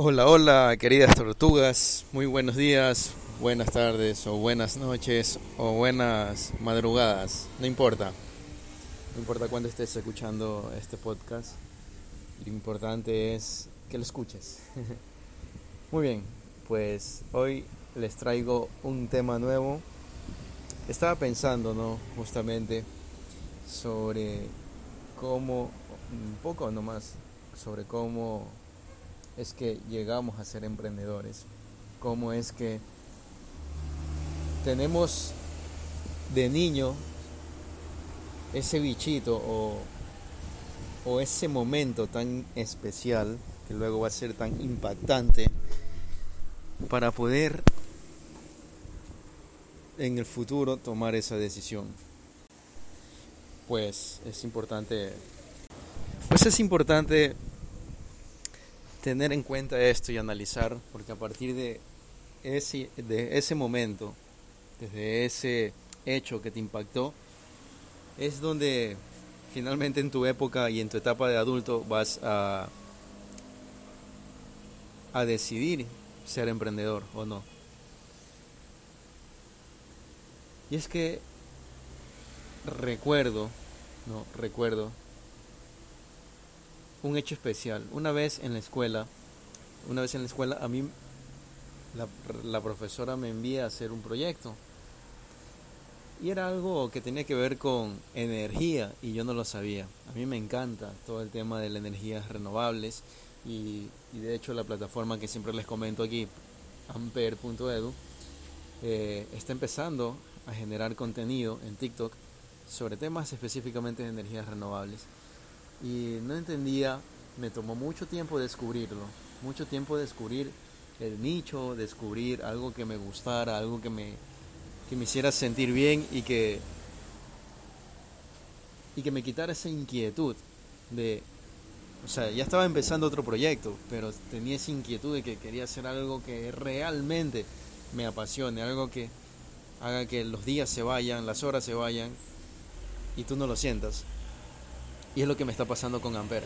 Hola, hola, queridas tortugas. Muy buenos días, buenas tardes o buenas noches o buenas madrugadas. No importa. No importa cuándo estés escuchando este podcast. Lo importante es que lo escuches. Muy bien, pues hoy les traigo un tema nuevo. Estaba pensando, ¿no? Justamente sobre cómo, un poco nomás, sobre cómo es que llegamos a ser emprendedores, cómo es que tenemos de niño ese bichito o, o ese momento tan especial que luego va a ser tan impactante para poder en el futuro tomar esa decisión. Pues es importante pues es importante tener en cuenta esto y analizar porque a partir de ese de ese momento, desde ese hecho que te impactó es donde finalmente en tu época y en tu etapa de adulto vas a a decidir ser emprendedor o no. Y es que recuerdo, no, recuerdo un hecho especial. Una vez en la escuela, una vez en la escuela a mí la, la profesora me envía a hacer un proyecto. Y era algo que tenía que ver con energía y yo no lo sabía. A mí me encanta todo el tema de las energías renovables y, de hecho la plataforma que siempre les comento aquí, amper.edu, eh, está empezando a generar contenido en TikTok sobre temas específicamente de energías renovables. Y no entendía, me tomó mucho tiempo descubrirlo, mucho tiempo descubrir el nicho, descubrir algo que me gustara, algo que me, que me hiciera sentir bien y que, y que me quitara esa inquietud de, o sea, ya estaba empezando otro proyecto, pero tenía esa inquietud de que quería hacer algo que realmente me apasione, algo que haga que los días se vayan, las horas se vayan y tú no lo sientas. Y es lo que me está pasando con Amper.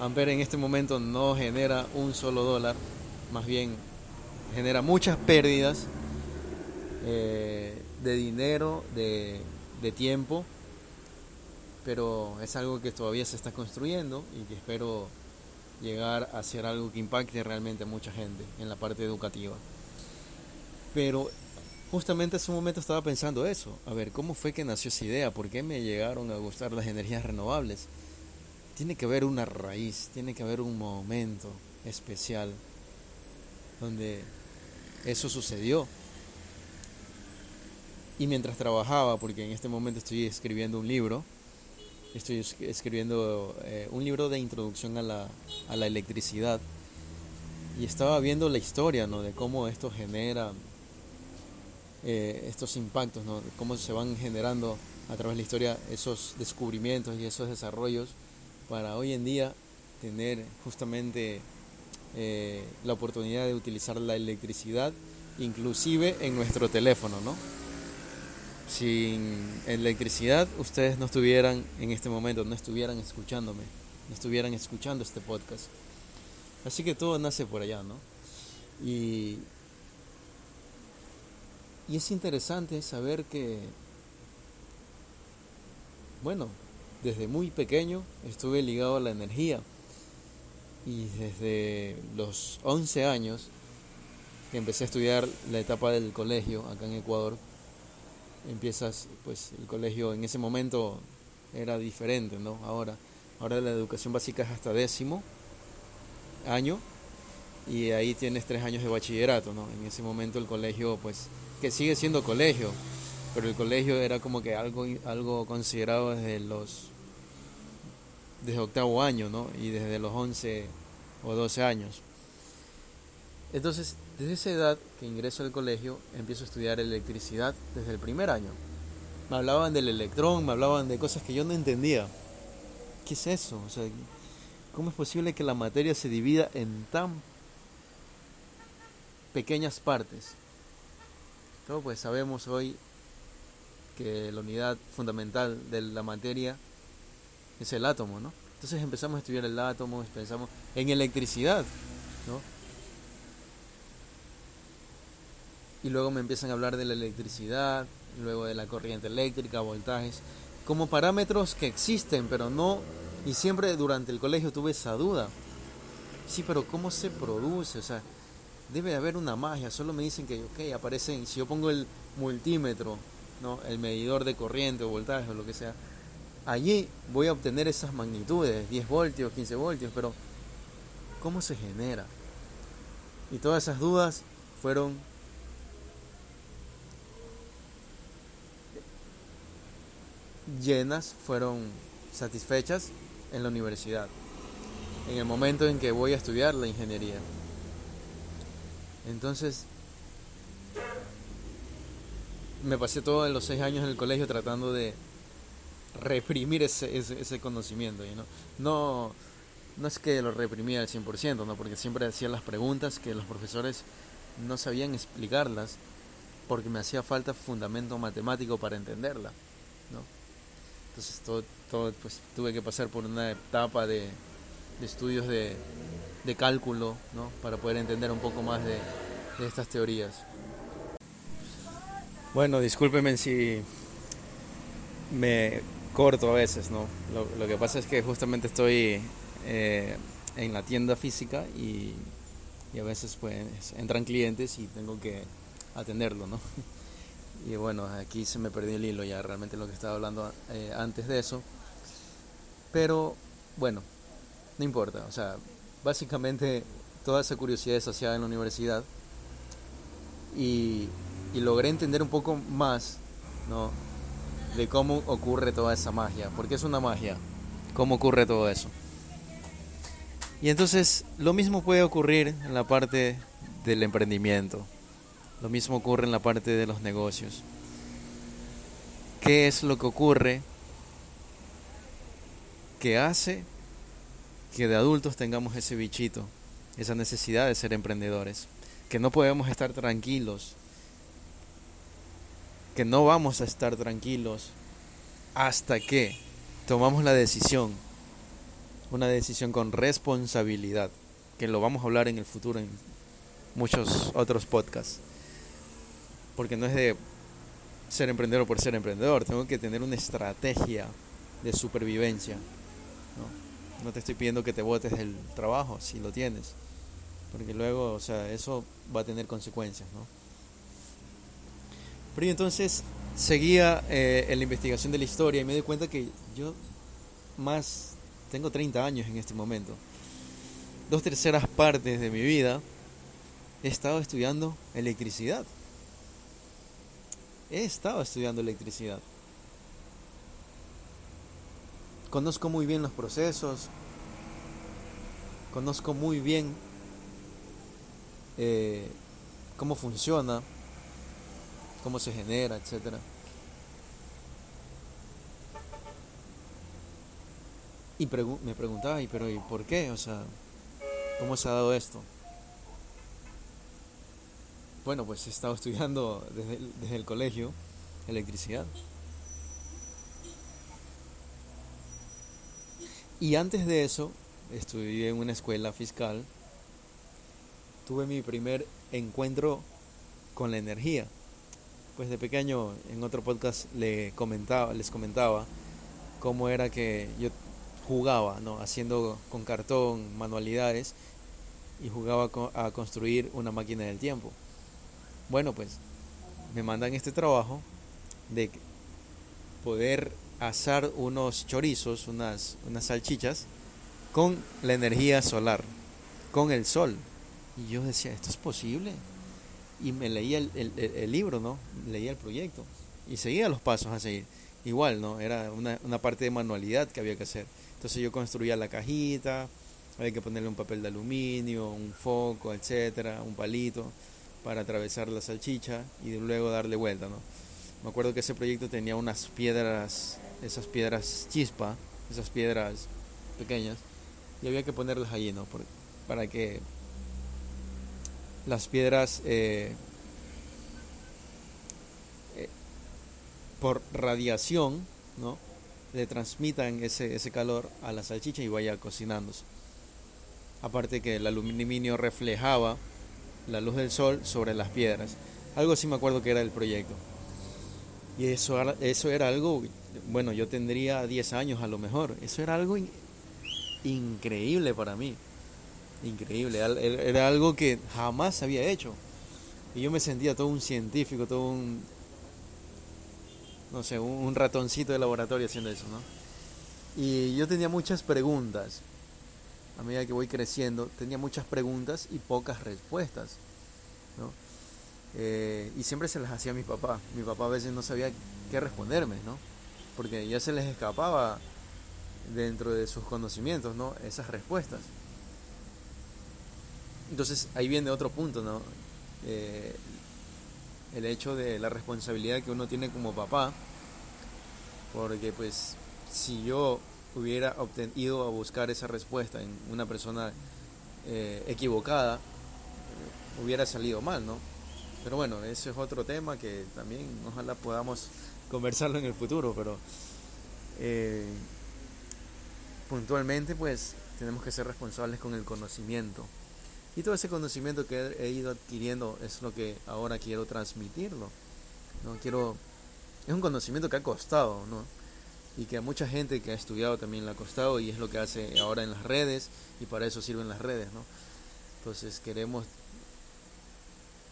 Amper en este momento no genera un solo dólar, más bien genera muchas pérdidas eh, de dinero, de, de tiempo, pero es algo que todavía se está construyendo y que espero llegar a ser algo que impacte realmente a mucha gente en la parte educativa. Pero justamente en ese momento estaba pensando eso. A ver, ¿cómo fue que nació esa idea? ¿Por qué me llegaron a gustar las energías renovables? Tiene que haber una raíz, tiene que haber un momento especial donde eso sucedió. Y mientras trabajaba, porque en este momento estoy escribiendo un libro, estoy escribiendo eh, un libro de introducción a la, a la electricidad, y estaba viendo la historia ¿no? de cómo esto genera eh, estos impactos, ¿no? cómo se van generando a través de la historia esos descubrimientos y esos desarrollos para hoy en día tener justamente eh, la oportunidad de utilizar la electricidad inclusive en nuestro teléfono, ¿no? Sin electricidad ustedes no estuvieran en este momento, no estuvieran escuchándome, no estuvieran escuchando este podcast. Así que todo nace por allá, ¿no? Y, y es interesante saber que, bueno, desde muy pequeño estuve ligado a la energía. Y desde los 11 años que empecé a estudiar la etapa del colegio acá en Ecuador, empiezas, pues el colegio en ese momento era diferente, ¿no? Ahora, ahora la educación básica es hasta décimo año y ahí tienes tres años de bachillerato, ¿no? En ese momento el colegio, pues, que sigue siendo colegio, pero el colegio era como que algo, algo considerado desde los, desde octavo año, ¿no? Y desde los 11 o 12 años. Entonces, desde esa edad que ingreso al colegio, empiezo a estudiar electricidad desde el primer año. Me hablaban del electrón, me hablaban de cosas que yo no entendía. ¿Qué es eso? O sea, ¿cómo es posible que la materia se divida en tan pequeñas partes? Todo pues sabemos hoy que la unidad fundamental de la materia es el átomo, ¿no? Entonces empezamos a estudiar el átomo, pensamos en electricidad. ¿no? Y luego me empiezan a hablar de la electricidad, luego de la corriente eléctrica, voltajes, como parámetros que existen, pero no, y siempre durante el colegio tuve esa duda. Sí, pero ¿cómo se produce? O sea, debe haber una magia, solo me dicen que, ok, aparecen, si yo pongo el multímetro, ¿no? el medidor de corriente o voltaje o lo que sea, allí voy a obtener esas magnitudes, 10 voltios, 15 voltios, pero ¿cómo se genera? Y todas esas dudas fueron llenas, fueron satisfechas en la universidad, en el momento en que voy a estudiar la ingeniería. Entonces, me pasé todos los seis años en el colegio tratando de reprimir ese, ese, conocimiento. ¿no? no no es que lo reprimía al 100%, ¿no? porque siempre hacía las preguntas que los profesores no sabían explicarlas porque me hacía falta fundamento matemático para entenderla. ¿no? Entonces todo, todo, pues, tuve que pasar por una etapa de, de estudios de, de, cálculo ¿no? para poder entender un poco más de, de estas teorías. Bueno, discúlpenme si me corto a veces, ¿no? Lo, lo que pasa es que justamente estoy eh, en la tienda física y, a veces pues entran clientes y tengo que atenderlo, ¿no? Y bueno, aquí se me perdió el hilo ya realmente lo que estaba hablando eh, antes de eso. Pero bueno, no importa, o sea, básicamente toda esa curiosidad es en la universidad y, logré entender un poco más, ¿no? De cómo ocurre toda esa magia, porque es una magia, cómo ocurre todo eso. Y entonces lo mismo puede ocurrir en la parte del emprendimiento, lo mismo ocurre en la parte de los negocios. ¿Qué es lo que ocurre que hace que de adultos tengamos ese bichito, esa necesidad de ser emprendedores? Que no podemos estar tranquilos, que no vamos a estar tranquilos hasta que tomamos la decisión una decisión con responsabilidad, que lo vamos a hablar en el futuro en muchos otros podcasts. Porque no es de ser emprendedor por ser emprendedor, tengo que tener una estrategia de supervivencia. ¿No? te estoy pidiendo que te botes del trabajo, si lo tienes, porque luego, o sea, eso va a tener consecuencias, ¿no? Pero entonces seguía eh, en la investigación de la historia y me di cuenta que yo más tengo 30 años en este momento. Dos terceras partes de mi vida he estado estudiando electricidad. He estado estudiando electricidad. Conozco muy bien los procesos. Conozco muy bien eh, cómo funciona, cómo se genera, etcétera. Y me preguntaba, ¿y pero ¿y por qué? O sea, ¿cómo se ha dado esto? Bueno, pues he estado estudiando desde desde el colegio electricidad. Y antes de eso, estudié en una escuela fiscal. Tuve mi primer encuentro con la energía. Pues de pequeño en otro podcast le comentaba, les comentaba cómo era que yo jugaba, ¿no? haciendo con cartón manualidades y jugaba a construir una máquina del tiempo. Bueno, pues me mandan este trabajo de poder asar unos chorizos, unas, unas salchichas, con la energía solar, con el sol. Y yo decía, ¿esto es posible? Y me leía el, el, libro, ¿no? Leía el proyecto y seguía los pasos a seguir. Igual, ¿no? Era una, una parte de manualidad que había que hacer. Entonces yo construía la cajita, había que ponerle un papel de aluminio, un foco, etcétera, un palito para atravesar la salchicha y luego darle vuelta, ¿no? Me acuerdo que ese proyecto tenía unas piedras, esas piedras chispa, esas piedras pequeñas, y había que ponerlas allí, ¿no? para que las piedras eh, eh, por radiación, ¿no? le transmitan ese, ese calor a la salchicha y vaya cocinándose. aparte que el aluminio reflejaba la luz del sol sobre las piedras. Algo así me acuerdo que era el proyecto. Y eso, eso era algo, bueno, yo tendría 10 años a lo mejor. Eso era algo increíble para mí. Increíble. Era algo que jamás había hecho. Y yo me sentía todo un científico, todo un, no sé, un ratoncito de laboratorio haciendo eso, ¿no? Y yo tenía muchas preguntas. A medida que voy creciendo, tenía muchas preguntas y pocas respuestas. Eh, y siempre se las hacía a mi papá. Mi papá a veces no sabía qué responderme, ¿no? Porque ya se les escapaba dentro de sus conocimientos, ¿no? Esas respuestas. Entonces ahí viene otro punto, ¿no? Eh, el hecho de la responsabilidad que uno tiene como papá, porque pues si yo hubiera ido a buscar esa respuesta en una persona eh, equivocada, hubiera salido mal, ¿no? Pero bueno, ese es otro tema que también ojalá podamos conversarlo en el futuro, pero eh, puntualmente pues tenemos que ser responsables con el conocimiento. Y todo ese conocimiento que he ido adquiriendo es lo que ahora quiero transmitirlo. ¿no? Quiero, es un conocimiento que ha costado, ¿no? Y que a mucha gente que ha estudiado también le ha costado y es lo que hace ahora en las redes y para eso sirven las redes, ¿no? Entonces queremos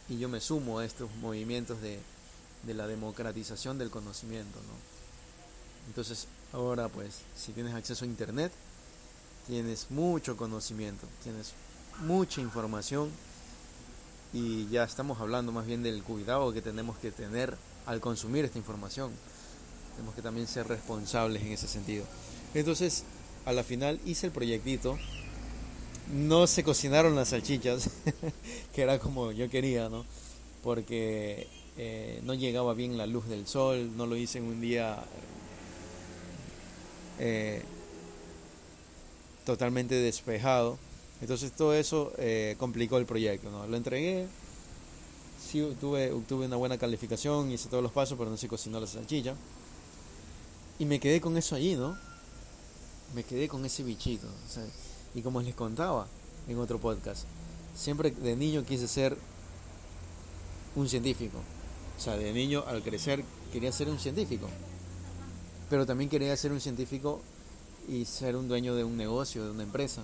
y yo me sumo a estos movimientos de, la democratización del conocimiento. ¿no? Entonces, ahora pues, si tienes acceso a Internet, tienes mucho conocimiento, tienes mucha información y ya estamos hablando más bien del cuidado que tenemos que tener al consumir esta información. Tenemos que también ser responsables en ese sentido. Entonces, a la final hice el proyectito no se cocinaron las salchichas, que era como yo quería, ¿no? Porque eh, no llegaba bien la luz del sol, no lo hice en un día eh, totalmente despejado. Entonces todo eso eh, complicó el proyecto, ¿no? Lo entregué, sí tuve, tuve una buena calificación, hice todos los pasos, pero no se cocinó la salchicha. Y me quedé con eso allí, ¿no? Me quedé con ese bichito. Y como les contaba en otro podcast, siempre de niño quise ser un científico. O sea, de niño al crecer quería ser un científico. Pero también quería ser un científico y ser un dueño de un negocio, de una empresa.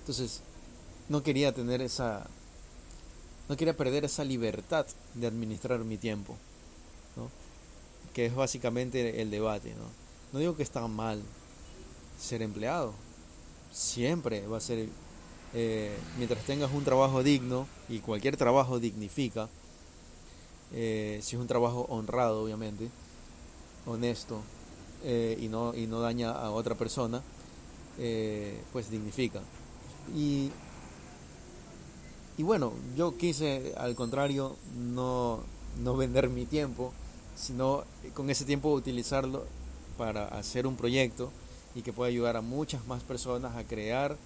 Entonces, no quería tener esa no quería perder esa libertad de administrar mi tiempo, ¿no? que es básicamente el debate. ¿no? no digo que está mal, ser empleado. Siempre va a ser, eh, mientras tengas un trabajo digno, y cualquier trabajo dignifica, eh, si es un trabajo honrado, obviamente, honesto, eh, y, no, y no daña a otra persona, pues dignifica. Y, y bueno, yo quise, al contrario, no, no vender mi tiempo, sino con ese tiempo utilizarlo para hacer un proyecto y que pueda ayudar a muchas más personas a crear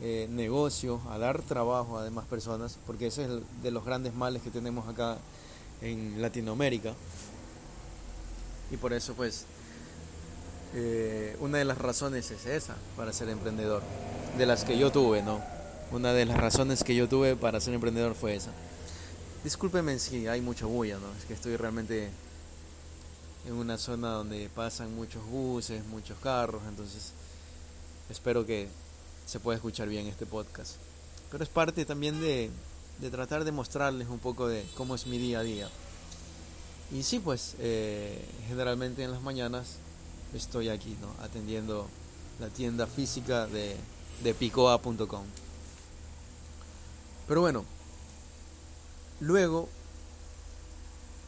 eh, negocios, a dar trabajo a demás personas, porque ese es el de los grandes males que tenemos acá en Latinoamérica. Y por eso pues eh, una de las razones es esa para ser emprendedor, de las que yo tuve, ¿no? Una de las razones que yo tuve para ser emprendedor fue esa. Discúlpeme si hay mucho bulla, ¿no? Es que estoy realmente en una zona donde pasan muchos buses, muchos carros, entonces espero que se pueda escuchar bien este podcast. Pero es parte también de, tratar de mostrarles un poco de cómo es mi día a día. Y sí, pues eh, generalmente en las mañanas estoy aquí, ¿no? Atendiendo la tienda física de, de picoa.com. Pero bueno, luego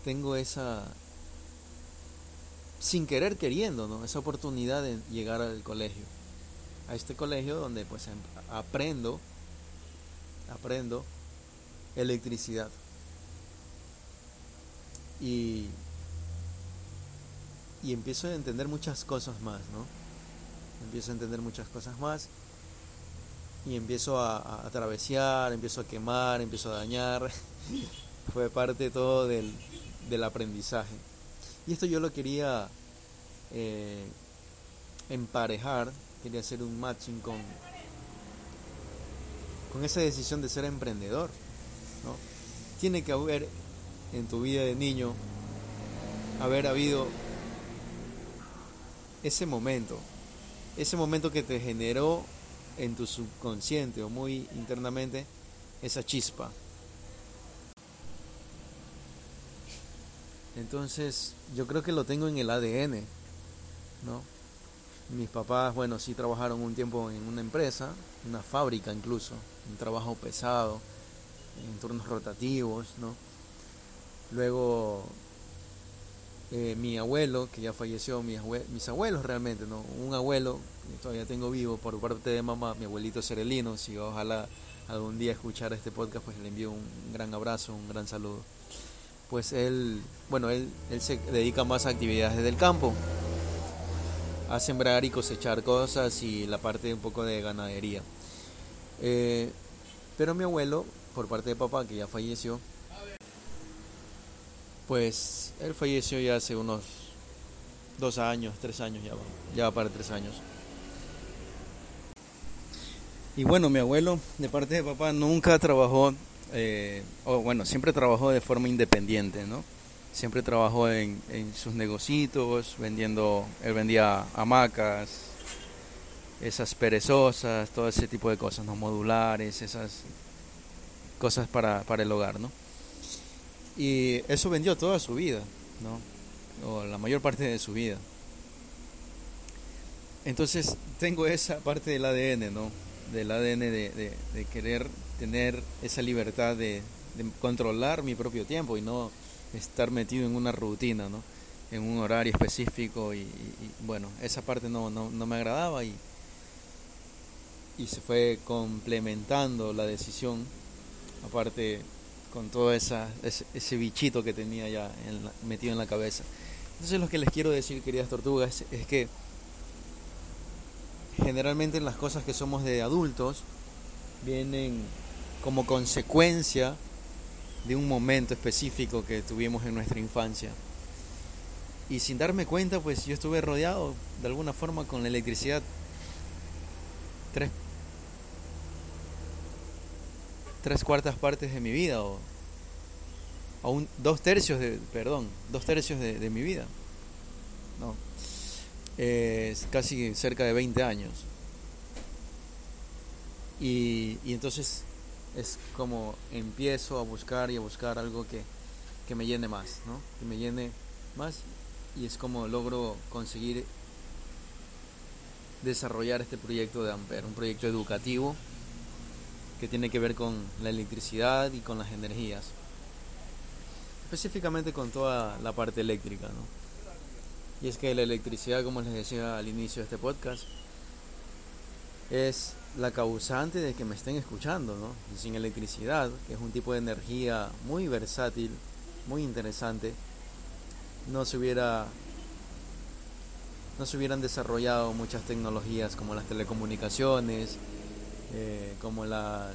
tengo esa, sin querer queriendo, ¿no? Esa oportunidad de llegar al colegio. A este colegio donde pues em, aprendo, aprendo electricidad. Y, y empiezo a entender muchas cosas más, ¿no? Empiezo a entender muchas cosas más y empiezo a, a, a empiezo a quemar, empiezo a dañar. Fue parte todo del, del aprendizaje. Y esto yo lo quería eh, emparejar quería hacer un matching con, con esa decisión de ser emprendedor. ¿no? Tiene que haber en tu vida de niño, haber habido ese momento, ese momento que te generó en tu subconsciente o muy internamente esa chispa. Entonces, yo creo que lo tengo en el ADN, ¿no? Mis papás, bueno, sí trabajaron un tiempo en una empresa, una fábrica incluso, un trabajo pesado, en turnos rotativos, ¿no? Luego eh, mi abuelo, que ya falleció, mis, mis abuelos realmente, ¿no? Un abuelo, que todavía tengo vivo por parte de mamá, mi abuelito Serelino, si ojalá algún día escuchar este podcast, pues le envío un gran abrazo, un gran saludo. Pues él, bueno, él, él se dedica más a actividades del campo, a sembrar y cosechar cosas y la parte un poco de ganadería. Eh, pero mi abuelo, por parte de papá, que ya falleció, pues él falleció ya hace unos dos años, tres años ya va, ya va para tres años. Y bueno, mi abuelo, de parte de papá, nunca trabajó, eh, o bueno, siempre trabajó de forma independiente, ¿no? Siempre trabajó en, en sus negocios, vendiendo, él vendía hamacas, esas perezosas, todo ese tipo de cosas, ¿no? Modulares, esas cosas para, para el hogar, ¿no? Y eso vendió toda su vida, ¿no? O la mayor parte de su vida. Entonces tengo esa parte del ADN, ¿no? Del ADN de, de, querer tener esa libertad de, controlar mi propio tiempo y no estar metido en una rutina, ¿no? En un horario específico y, bueno, esa parte no, no, no me agradaba y, y se fue complementando la decisión, aparte con todo esa, ese, bichito que tenía ya metido en la cabeza. Entonces lo que les quiero decir, queridas tortugas, es que generalmente las cosas que somos de adultos vienen como consecuencia de un momento específico que tuvimos en nuestra infancia. Y sin darme cuenta, pues yo estuve rodeado de alguna forma con la electricidad tres tres cuartas partes de mi vida o, un, dos tercios de, perdón, dos tercios de, mi vida. No, es casi cerca de 20 años. Y, y, entonces es como empiezo a buscar y a buscar algo que, que me llene más, ¿no? Que me llene más y es como logro conseguir desarrollar este proyecto de Amper, un proyecto educativo que tiene que ver con la electricidad y con las energías. Específicamente con toda la parte eléctrica, ¿no? Y es que la electricidad, como les decía al inicio de este podcast, es la causante de que me estén escuchando, ¿no? Y sin electricidad, que es un tipo de energía muy versátil, muy interesante, no se hubiera no se hubieran desarrollado muchas tecnologías como las telecomunicaciones, eh, como las,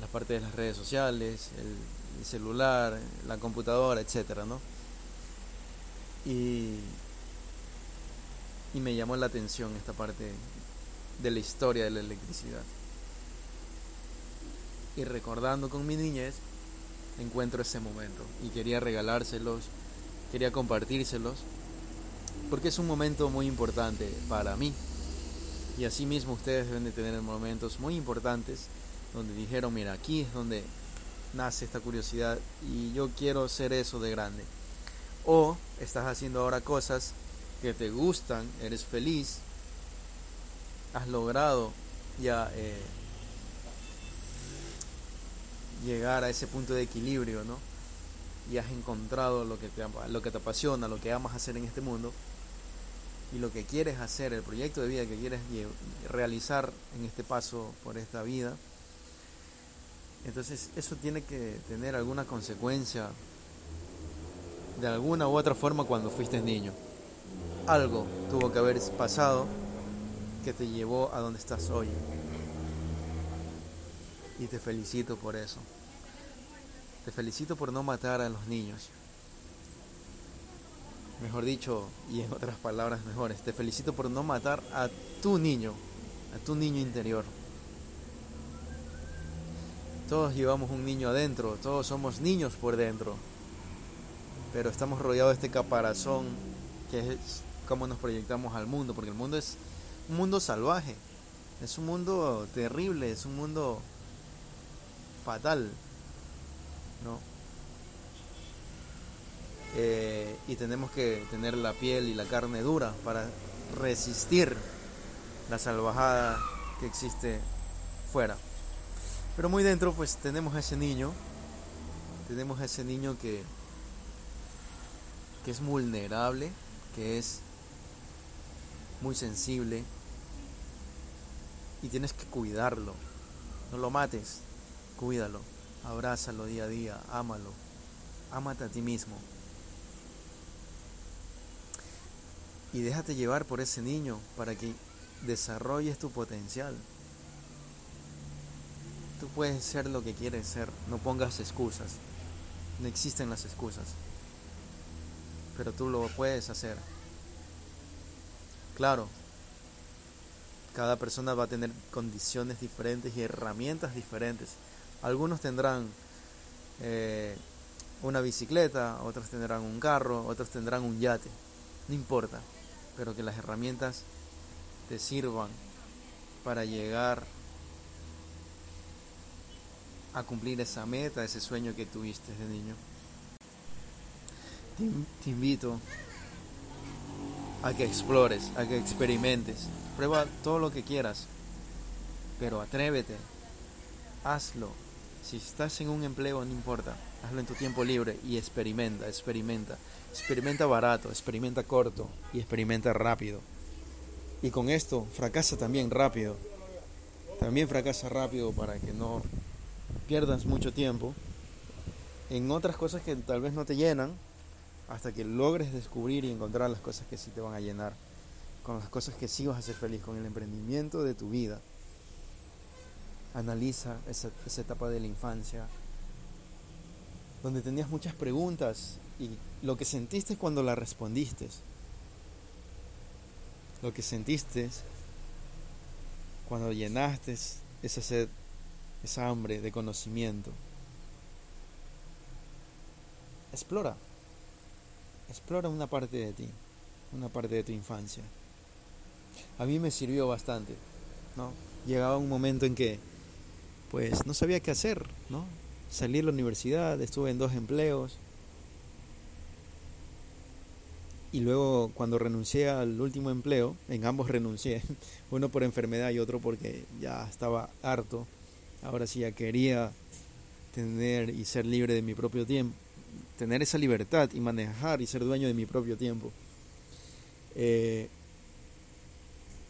las partes de las redes sociales, el, celular, la computadora, etcétera, ¿no? Y, y me llamó la atención esta parte de la historia de la electricidad. Y recordando con mi niñez, encuentro ese momento y quería regalárselos, quería compartírselos, porque es un momento muy importante para mí. Y asimismo ustedes deben de tener momentos muy importantes donde dijeron, mira, aquí es donde nace esta curiosidad y yo quiero ser eso de grande. O estás haciendo ahora cosas que te gustan, eres feliz, has logrado ya eh, llegar a ese punto de equilibrio, ¿no? Y has encontrado lo que, te, lo que te apasiona, lo que amas hacer en este mundo y lo que quieres hacer, el proyecto de vida que quieres realizar en este paso por esta vida, entonces eso tiene que tener alguna consecuencia de alguna u otra forma cuando fuiste niño. Algo tuvo que haber pasado que te llevó a donde estás hoy. Y te felicito por eso. Te felicito por no matar a los niños. mejor dicho, y en otras palabras mejores, te felicito por no matar a tu niño, a tu niño interior. Todos llevamos un niño adentro, todos somos niños por dentro, pero estamos rodeados de este caparazón que es como nos proyectamos al mundo, porque el mundo es un mundo salvaje, es un mundo terrible, es un mundo fatal, ¿no? Eh, y tenemos que tener la piel y la carne dura para resistir la salvajada que existe fuera. Pero muy dentro pues tenemos a ese niño, tenemos a ese niño que, que es vulnerable, que es muy sensible y tienes que cuidarlo. No lo mates, cuídalo, abrázalo día a día, ámalo, ámate a ti mismo. Y déjate llevar por ese niño para que desarrolles tu potencial. Tú puedes ser lo que quieres ser, no pongas excusas. No existen las excusas. Pero tú lo puedes hacer. Claro, cada persona va a tener condiciones diferentes y herramientas diferentes. Algunos tendrán eh, una bicicleta, otros tendrán un carro, otros tendrán un yate. No importa, pero que las herramientas te sirvan para llegar a cumplir esa meta, ese sueño que tuviste de niño. te invito a que explores, a que experimentes. Prueba todo lo que quieras, pero atrévete, hazlo. Si estás en un empleo, no importa, hazlo en tu tiempo libre y experimenta, experimenta. Experimenta barato, experimenta corto y experimenta rápido. Y con esto fracasa también rápido. También fracasa rápido para que no pierdas mucho tiempo en otras cosas que tal vez no te llenan hasta que logres descubrir y encontrar las cosas que sí te van a llenar, con las cosas que sí vas a ser feliz, con el emprendimiento de tu vida. Analiza esa, esa etapa de la infancia, donde tenías muchas preguntas y lo que sentiste cuando las respondiste. Lo que sentiste cuando llenaste esa sed, esa hambre de conocimiento. Explora. Explora una parte de ti, una parte de tu infancia. A mí me sirvió bastante, ¿no? Llegaba un momento en que, pues, no sabía qué hacer, ¿no? Salí de la universidad, estuve en dos empleos. Y luego cuando renuncié al último empleo, en ambos renuncié, uno por enfermedad y otro porque ya estaba harto. Ahora sí ya quería tener y ser libre de mi propio tiempo, tener esa libertad y manejar y ser dueño de mi propio tiempo. Eh,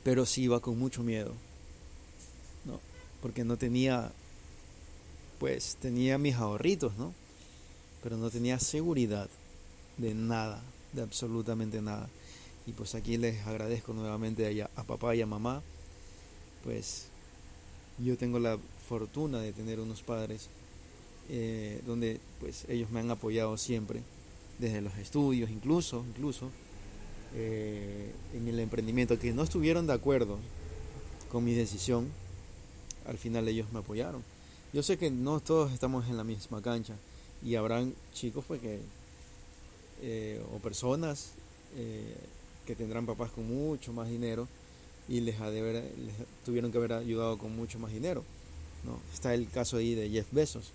pero sí iba con mucho miedo, ¿no? Porque no tenía, pues tenía mis ahorritos, ¿no? Pero no tenía seguridad de nada, de absolutamente nada. Y pues aquí les agradezco nuevamente a, a papá y a mamá, pues yo tengo la fortuna de tener unos padres eh, donde pues ellos me han apoyado siempre, desde los estudios incluso, incluso eh, en el emprendimiento, que no estuvieron de acuerdo con mi decisión, al final ellos me apoyaron. Yo sé que no todos estamos en la misma cancha y habrán chicos pues que eh, o personas que tendrán papás con mucho más dinero y les, ha de les tuvieron que haber ayudado con mucho más dinero. ¿no? Está el caso ahí de Jeff Bezos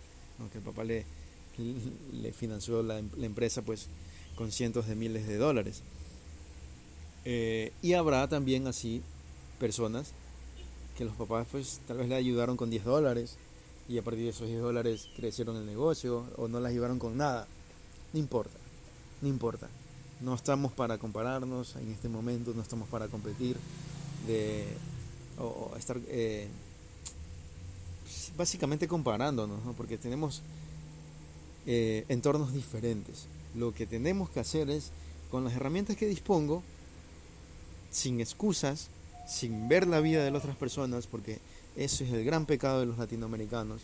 que el papá le, financió la, empresa pues con cientos de miles de dólares. Eh, y habrá también así personas que los papás pues tal vez le ayudaron con 10 dólares y a partir de esos 10 dólares crecieron el negocio o no las ayudaron con nada. No importa, no importa. No estamos para compararnos en este momento, no estamos para competir de, o, estar eh, básicamente comparándonos, porque tenemos eh, entornos diferentes. Lo que tenemos que hacer es, con las herramientas que dispongo, sin excusas, sin ver la vida de las otras personas, porque eso es el gran pecado de los latinoamericanos,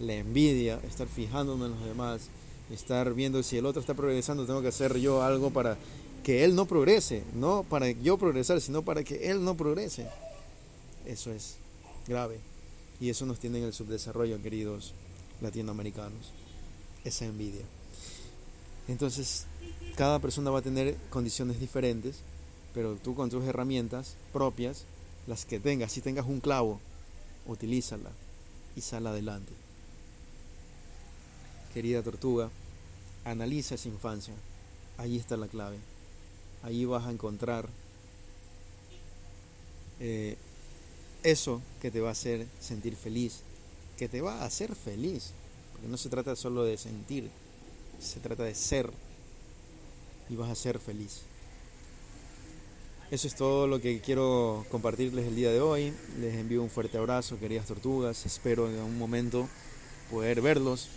la envidia, estar fijándonos en los demás, estar viendo si el otro está progresando, tengo que hacer yo algo para que él no progrese, no para yo progresar, sino para que él no progrese. Eso es grave. Y eso nos tiene en el subdesarrollo, queridos latinoamericanos. Esa envidia. Entonces, cada persona va a tener condiciones diferentes, pero tú con tus herramientas propias, las que tengas, si tengas un clavo, utilízala y sal adelante. Querida tortuga, analiza esa infancia. Ahí está la clave. Ahí vas a encontrar eh, eso que te va a hacer sentir feliz, que te va a hacer feliz. Porque no se trata solo de sentir, se trata de ser. Y vas a ser feliz. Eso es todo lo que quiero compartirles el día de hoy. Les envío un fuerte abrazo, queridas tortugas. Espero en un momento poder verlos,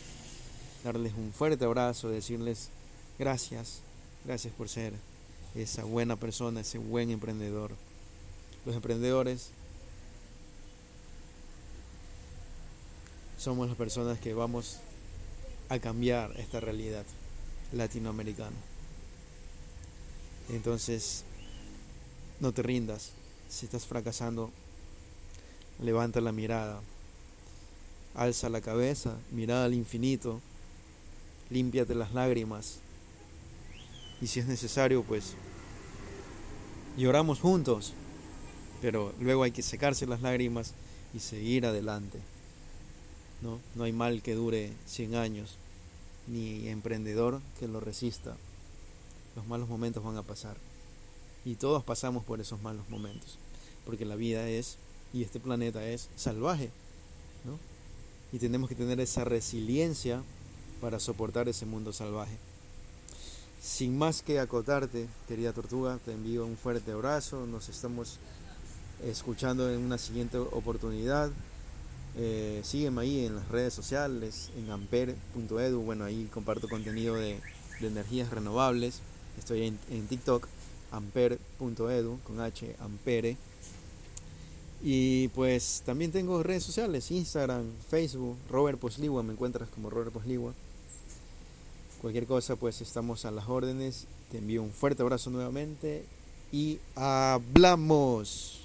darles un fuerte abrazo, decirles gracias, gracias por ser esa buena persona, ese buen emprendedor. Los emprendedores somos las personas que vamos a cambiar esta realidad latinoamericana. Entonces, no te rindas. Si estás fracasando, levanta la mirada. Alza la cabeza, mira al infinito. Límpiate las lágrimas. Y si es necesario, pues lloramos juntos. Pero luego hay que secarse las lágrimas y seguir adelante. No, no hay mal que dure 100 años, ni emprendedor que lo resista. Los malos momentos van a pasar. Y todos pasamos por esos malos momentos, porque la vida es, y este planeta es salvaje, ¿no? Y tenemos que tener esa resiliencia para soportar ese mundo salvaje. Sin más que acotarte, querida tortuga, te envío un fuerte abrazo. Nos estamos escuchando en una siguiente oportunidad. Eh, sígueme ahí en las redes sociales, en ampere.edu. Bueno, ahí comparto contenido de, energías renovables. Estoy en TikTok ampere.edu con H, ampere. Y pues también tengo redes sociales, Instagram, Facebook, Robert Posligua, me encuentras como Robert Posligua. Cualquier cosa, pues estamos a las órdenes. Te envío un fuerte abrazo nuevamente y hablamos.